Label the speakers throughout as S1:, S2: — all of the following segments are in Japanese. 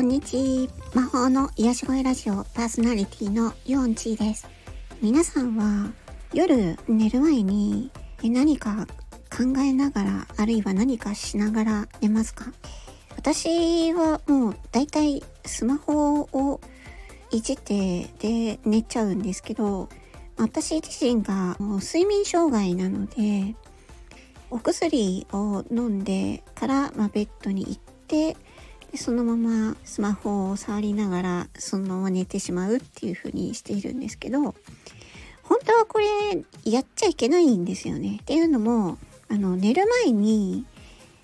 S1: こんにちは。魔法の癒し声ラジオパーソナリティのヨンチーです。皆さんは夜寝る前に何か考えながら、あるいは何かしながら寝ますか？私はもう大体スマホをいじってで寝ちゃうんですけど、私自身がもう睡眠障害なので、お薬を飲んでから、まあ、ベッドに行ってでそのままスマホを触りながらそのまま寝てしまうっていう風にしているんですけど本当はこれやっちゃいけないんですよね。っていうのもあの寝る前に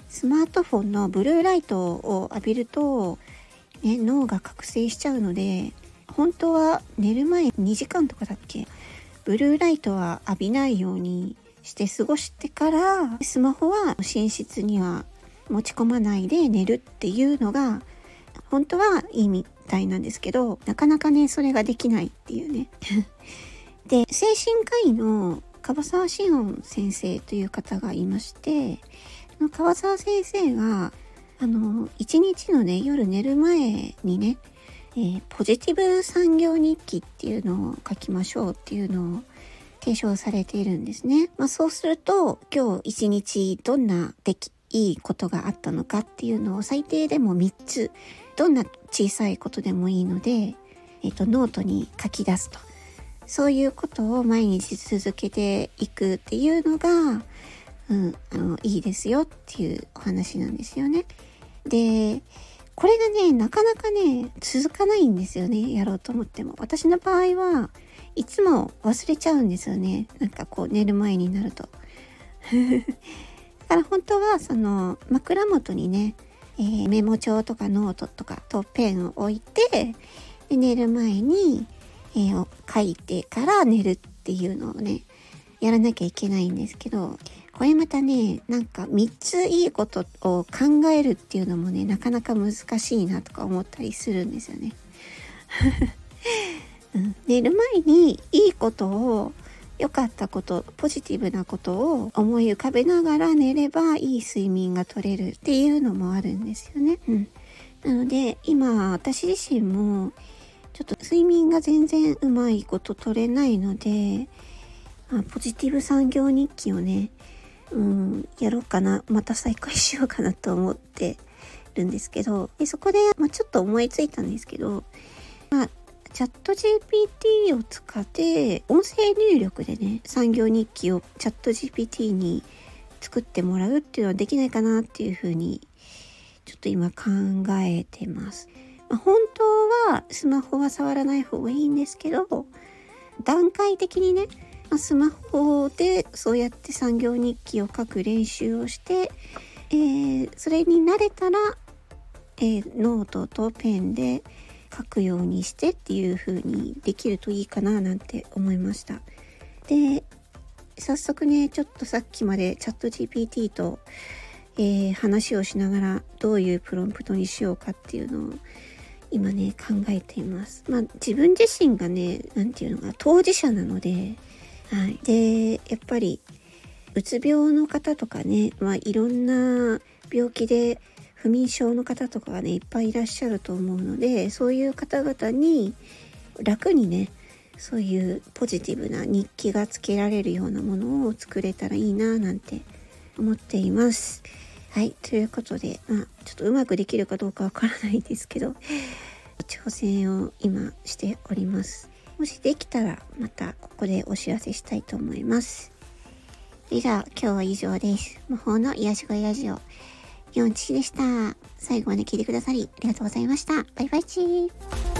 S1: スマートフォンのブルーライトを浴びると、ね、脳が覚醒しちゃうので本当は寝る前2時間とかだっけブルーライトは浴びないようにして過ごしてからスマホは寝室には持ち込まないで寝るっていうのが本当はいいみたいなんですけどなかなかねそれができないっていうね で精神科医の樺沢志音先生という方がいまして樺沢先生があの一日のね夜寝る前にね、えー、ポジティブ産業日記っていうのを書きましょうっていうのを提唱されているんですね。まあ、そうすると今日一日どんな出来いいことがあったのかっていうのを最低でも3つどんな小さいことでもいいので、えっと、ノートに書き出すとそういうことを毎日続けていくっていうのが、うん、あのいいですよっていうお話なんですよね。でこれがねなかなかね続かないんですよねやろうと思っても私の場合はいつも忘れちゃうんですよね。なんかこう寝る前になると。だから本当はその枕元にね、えー、メモ帳とかノートとかとペンを置いてで寝る前に、えー、書いてから寝るっていうのをねやらなきゃいけないんですけどこれまたねなんか3ついいことを考えるっていうのもねなかなか難しいなとか思ったりするんですよね。うん、寝る前にいいことを良かったことポジティブなことを思い浮かべながら寝ればいい睡眠が取れるっていうのもあるんですよね。うん、なので今私自身もちょっと睡眠が全然うまいこと取れないので、まあ、ポジティブ産業日記をね、うん、やろうかなまた再開しようかなと思ってるんですけどでそこで、まあ、ちょっと思いついたんですけど、まあ、チャット GPT を使って音声入力でね産業日記をチャット GPT に作ってもらうっていうのはできないかなっていうふうにちょっと今考えてます。ま、本当はスマホは触らない方がいいんですけど段階的にね、ま、スマホでそうやって産業日記を書く練習をして、えー、それに慣れたら、えー、ノートとペンで書くようにしてっていう風にできるといいかななんて思いました。で、早速ね、ちょっとさっきまでチャット GPT と、えー、話をしながらどういうプロンプトにしようかっていうのを今ね考えています。まあ自分自身がね、何て言うのか当事者なので、はい。で、やっぱりうつ病の方とかね、まあいろんな病気で不眠症の方とかがねいっぱいいらっしゃると思うのでそういう方々に楽にねそういうポジティブな日記がつけられるようなものを作れたらいいななんて思っています。はい。ということで、まあ、ちょっとうまくできるかどうかわからないですけど、挑戦を今しております。もしできたら、またここでお知らせしたいと思います。それじゃあ、今日は以上です。魔法の癒し声ラジオ。4チでした。最後まで聞いてくださりありがとうございました。バイバイチー。